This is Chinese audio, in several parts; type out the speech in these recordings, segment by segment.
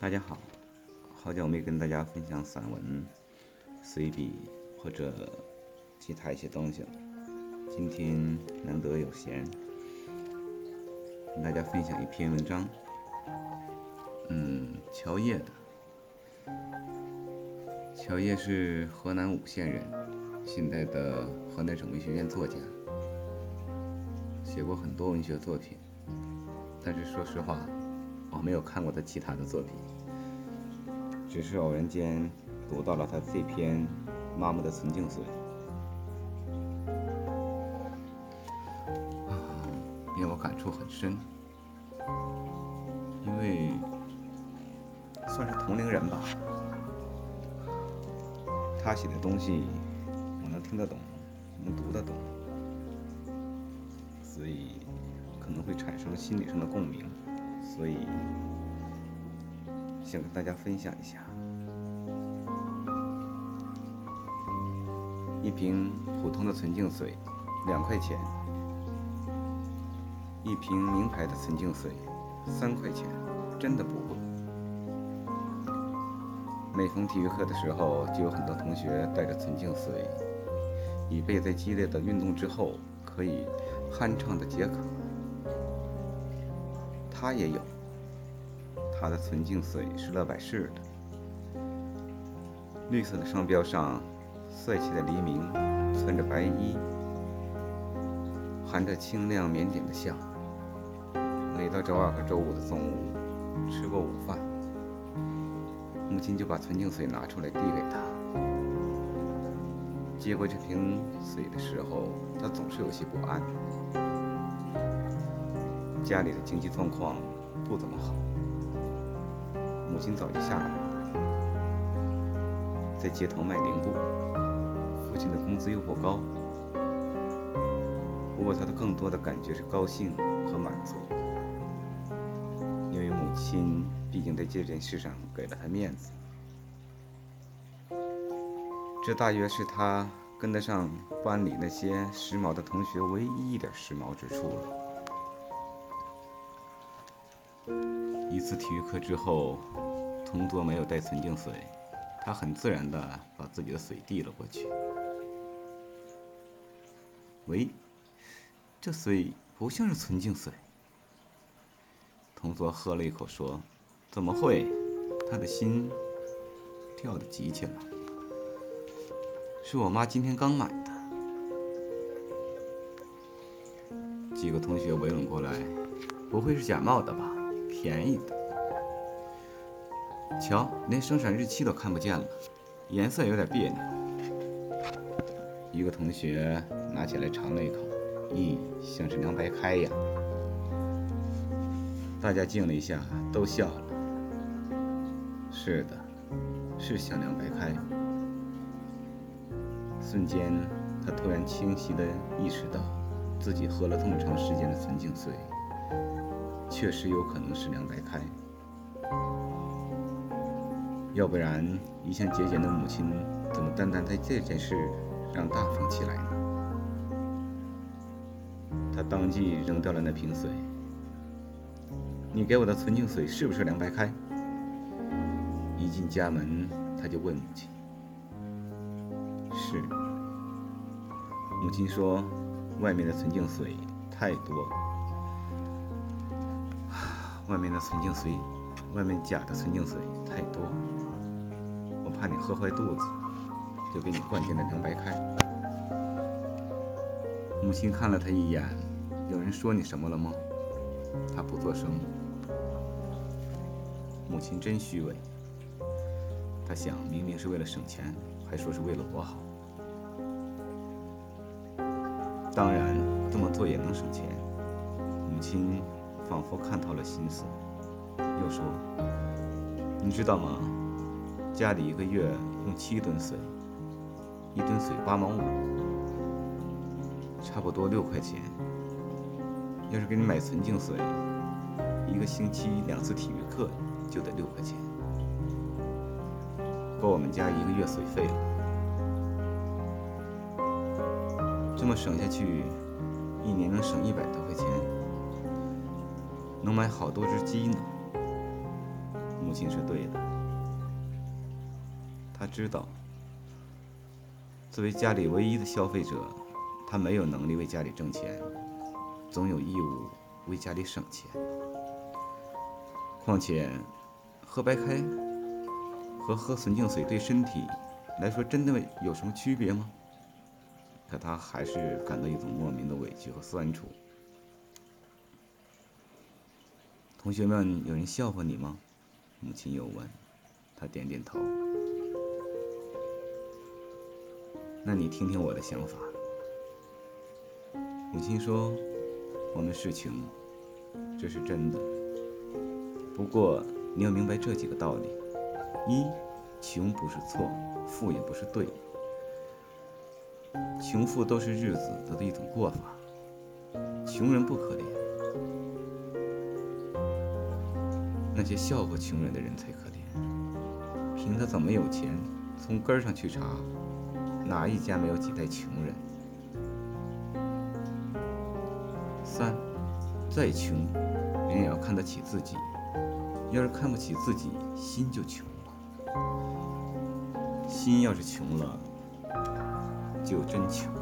大家好，好久没跟大家分享散文、随笔或者其他一些东西了。今天难得有闲，跟大家分享一篇文章。嗯，乔烨的。乔烨是河南舞县人，现在的河南省文学院作家，写过很多文学作品。但是说实话，我没有看过他其他的作品，只是偶然间读到了他这篇《妈妈的纯净水》，啊，令我感触很深，因为算是同龄人吧，他写的东西我能听得懂，能读得懂，所以。可能会产生心理上的共鸣，所以想跟大家分享一下。一瓶普通的纯净水，两块钱；一瓶名牌的纯净水，三块钱，真的不贵。每逢体育课的时候，就有很多同学带着纯净水，以备在激烈的运动之后可以酣畅的解渴。他也有，他的纯净水是乐百氏的，绿色的商标上，帅气的黎明穿着白衣，含着清亮腼腆的笑。每到周二和周五的中午，吃过午饭，母亲就把纯净水拿出来递给他。接过这瓶水的时候，他总是有些不安。家里的经济状况不怎么好，母亲早就下来了，在街头卖零布。父亲的工资又不高，不过他的更多的感觉是高兴和满足，因为母亲毕竟在这件事上给了他面子。这大约是他跟得上班里那些时髦的同学唯一一点时髦之处了。一次体育课之后，同桌没有带纯净水，他很自然地把自己的水递了过去。喂，这水不像是纯净水。同桌喝了一口说：“怎么会？”他的心跳得急起来。是我妈今天刚买的。几个同学围拢过来，不会是假冒的吧？便宜的，瞧，连生产日期都看不见了，颜色有点别扭。一个同学拿起来尝了一口，咦，像是凉白开呀！大家静了一下，都笑了。是的，是像凉白开。瞬间，他突然清晰地意识到，自己喝了这么长时间的纯净水。确实有可能是凉白开，要不然一向节俭的母亲怎么单单在这件事上大方起来呢？他当即扔掉了那瓶水。你给我的纯净水是不是凉白开？一进家门，他就问母亲：“是。”母亲说：“外面的纯净水太多了。”外面的纯净水，外面假的纯净水太多，我怕你喝坏肚子，就给你灌进了凉白开。母亲看了他一眼，有人说你什么了吗？他不作声。母亲真虚伪，他想，明明是为了省钱，还说是为了我好。当然，这么做也能省钱。母亲。仿佛看透了心思，又说：“你知道吗？家里一个月用七吨水，一吨水八毛五，差不多六块钱。要是给你买纯净水，一个星期两次体育课就得六块钱，够我们家一个月水费了。这么省下去，一年能省一百多块钱。”能买好多只鸡呢。母亲是对的。他知道，作为家里唯一的消费者，他没有能力为家里挣钱，总有义务为家里省钱。况且，喝白开和喝纯净水对身体来说真的有什么区别吗？可他还是感到一种莫名的委屈和酸楚。同学们，有人笑话你吗？母亲又问。他点点头。那你听听我的想法。母亲说：“我们是穷，这是真的。不过你要明白这几个道理：一，穷不是错，富也不是对。穷富都是日子的一种过法，穷人不可怜。”那些笑话穷人的人才可怜，凭他怎么有钱，从根上去查，哪一家没有几代穷人？三，再穷，人也要看得起自己，要是看不起自己，心就穷了。心要是穷了，就真穷了。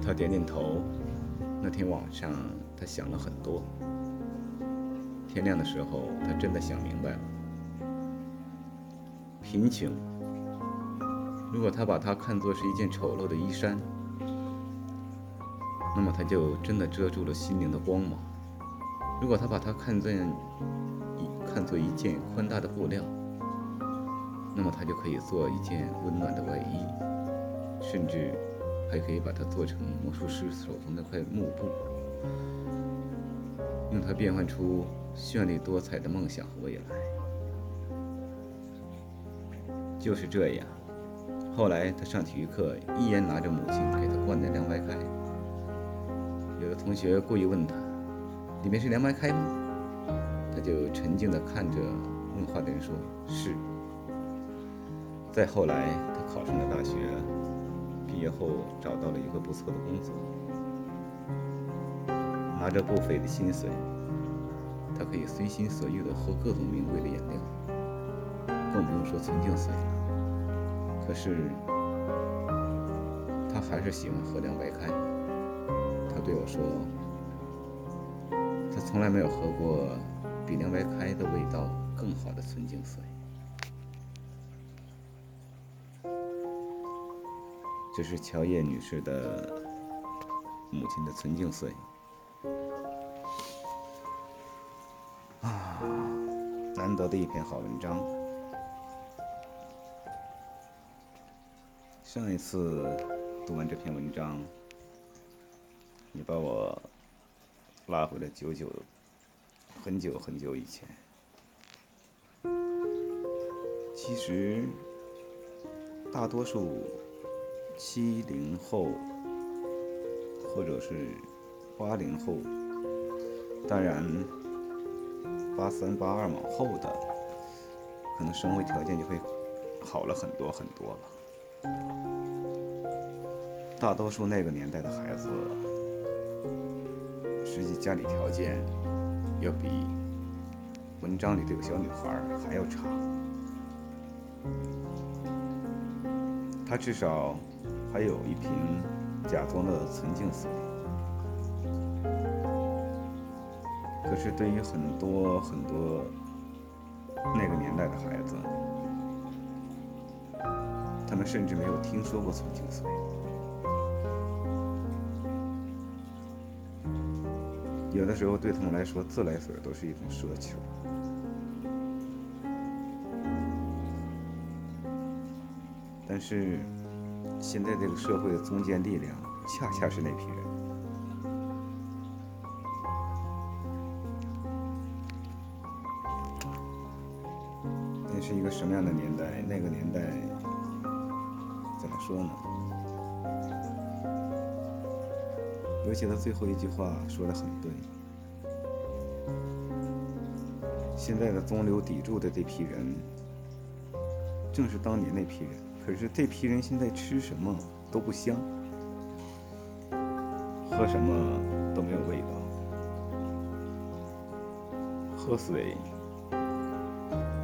他点点头。那天晚上，他想了很多。天亮的时候，他真的想明白了：贫穷，如果他把它看作是一件丑陋的衣衫，那么他就真的遮住了心灵的光芒；如果他把它看作一看作一件宽大的布料，那么他就可以做一件温暖的外衣，甚至。还可以把它做成魔术师手中那块幕布，用它变换出绚丽多彩的梦想和未来。就是这样，后来他上体育课依然拿着母亲给他灌的凉白开。有的同学故意问他：“里面是凉白开吗？”他就沉静地看着问话的人说：“是。”再后来，他考上了大学。毕业后找到了一个不错的工作，拿着不菲的薪水，他可以随心所欲地喝各种名贵的饮料，更不用说纯净水了。可是，他还是喜欢喝凉白开。他对我说，他从来没有喝过比凉白开的味道更好的纯净水。这是乔叶女士的母亲的纯净水啊，难得的一篇好文章。上一次读完这篇文章，你把我拉回了久久、很久很久以前。其实，大多数。七零后，或者是八零后，当然八三八二往后的，可能生活条件就会好了很多很多了。大多数那个年代的孩子，实际家里条件要比文章里这个小女孩还要差。她至少。还有一瓶假装的纯净水，可是对于很多很多那个年代的孩子，他们甚至没有听说过纯净水。有的时候对他们来说，自来水都是一种奢求。但是。现在这个社会的中坚力量，恰恰是那批人。那是一个什么样的年代？那个年代怎么说呢？尤其他最后一句话说的很对。现在的中流砥柱的这批人，正是当年那批人。可是这批人现在吃什么都不香，喝什么都没有味道。喝水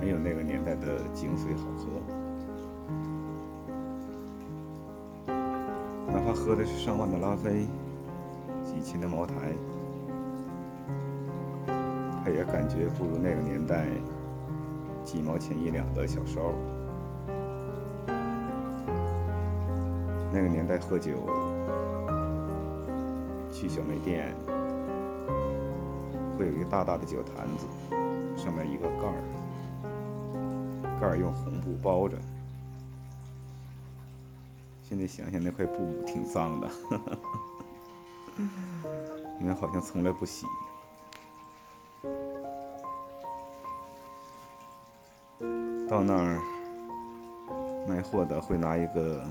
没有那个年代的井水好喝，哪怕喝的是上万的拉菲、几千的茅台，他也感觉不如那个年代几毛钱一两的小烧。那个年代喝酒，去小卖店会有一个大大的酒坛子，上面一个盖儿，盖儿用红布包着。现在想想那块布挺脏的，因为好像从来不洗。到那儿卖货的会拿一个。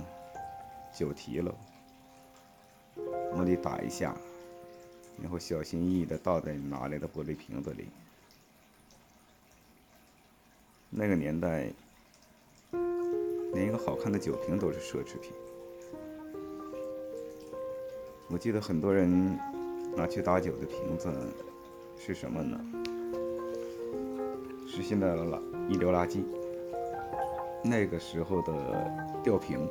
酒提了，往里打一下，然后小心翼翼的倒在拿来的玻璃瓶子里。那个年代，连一个好看的酒瓶都是奢侈品。我记得很多人拿去打酒的瓶子是什么呢？是现在的垃一流垃圾。那个时候的吊瓶。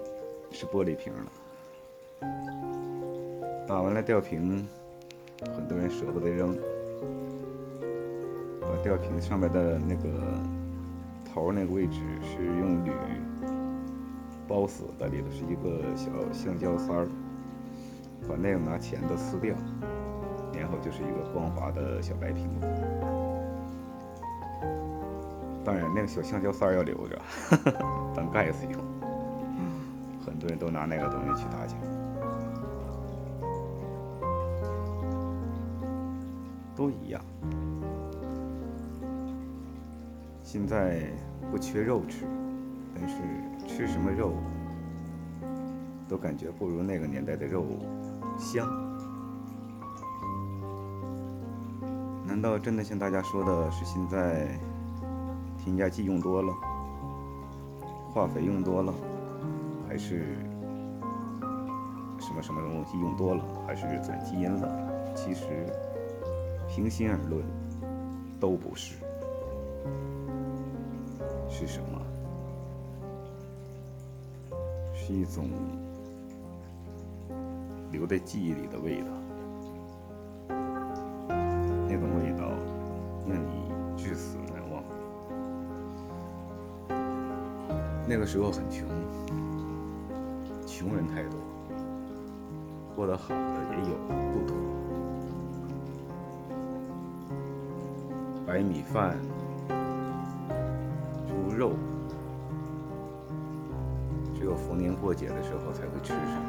是玻璃瓶了，打完了吊瓶，很多人舍不得扔，把吊瓶上面的那个头那个位置是用铝包死的，里头是一个小橡胶塞儿，把那个拿钳子撕掉，然后就是一个光滑的小白瓶子。当然，那个小橡胶塞儿要留着，当盖子用。很多人都拿那个东西去打酒，都一样。现在不缺肉吃，但是吃什么肉都感觉不如那个年代的肉香。难道真的像大家说的是现在添加剂用多了，化肥用多了？是什么什么东西用多了，还是转基因了？其实，平心而论，都不是。是什么？是一种留在记忆里的味道，那种味道让你至死难忘。那个时候很穷。穷人太多，过得好的也有不多。白米饭、猪肉，只有逢年过节的时候才会吃上。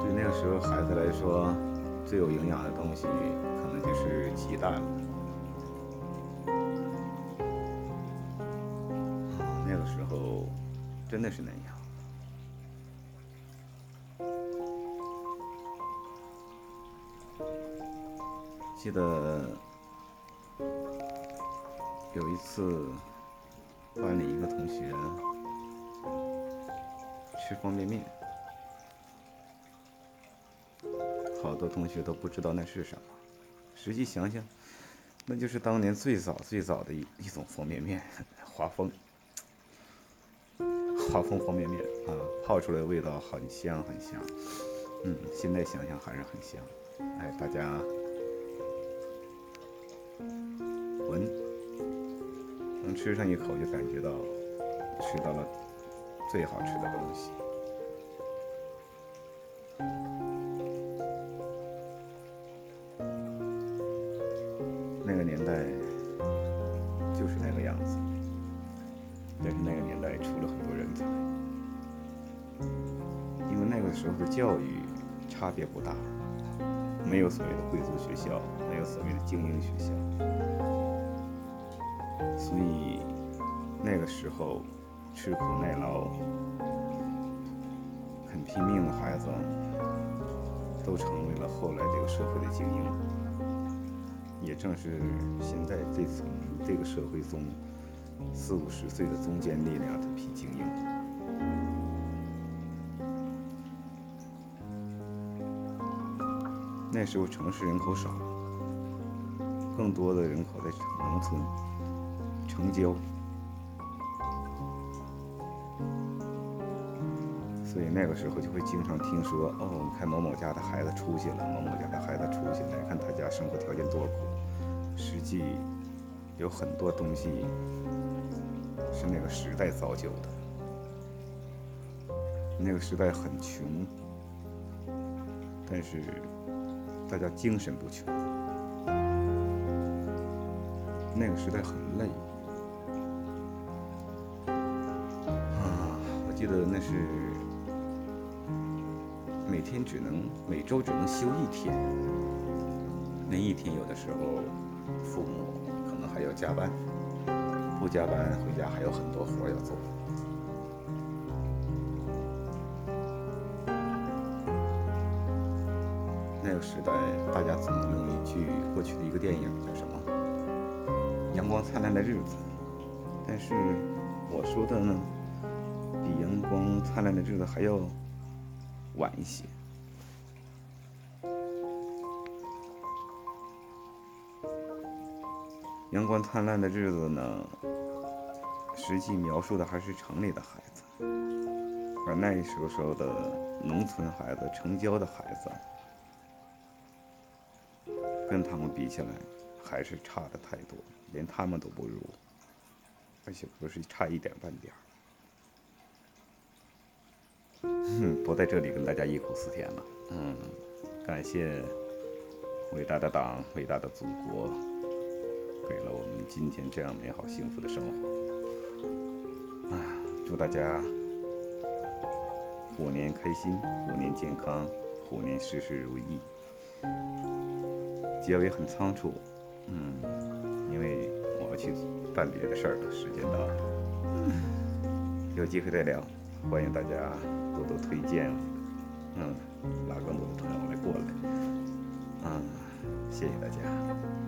对那个时候孩子来说，最有营养的东西可能就是鸡蛋了。真的是那样。记得有一次，班里一个同学吃方便面，好多同学都不知道那是什么。实际想想，那就是当年最早最早的一一种方便面，华丰。泡方方便面啊，泡出来的味道很香很香，嗯，现在想想还是很香。哎，大家闻，能吃上一口就感觉到吃到了最好吃的东西。别不大，没有所谓的贵族学校，没有所谓的精英学校，所以那个时候吃苦耐劳、很拼命的孩子，都成为了后来这个社会的精英。也正是现在这层这个社会中。四五十岁的中坚力量，这批精英。那时候城市人口少，更多的人口在农村城郊，所以那个时候就会经常听说，哦，你看某某家的孩子出息了，某某家的孩子出息了，看他家生活条件多苦。实际有很多东西是那个时代造就的。那个时代很穷，但是大家精神不穷。那个时代很累啊！我记得那是每天只能每周只能休一天，那一天有的时候父母可能还要加班，不加班回家还有很多活要做。时代，大家总能用一句过去的一个电影叫什么？阳光灿烂的日子。但是我说的呢，比阳光灿烂的日子还要晚一些。阳光灿烂的日子呢，实际描述的还是城里的孩子，而那时候的农村孩子、城郊的孩子。跟他们比起来，还是差的太多，连他们都不如，而且不是差一点半点儿。不在这里跟大家忆苦思甜了。嗯，感谢伟大的党、伟大的祖国，给了我们今天这样美好幸福的生活。啊，祝大家虎年开心，虎年健康，虎年事事如意。结尾很仓促，嗯，因为我要去办别的事儿了，时间到了，有机会再聊，欢迎大家多多推荐，嗯，拉更多的朋友来过来，嗯，谢谢大家。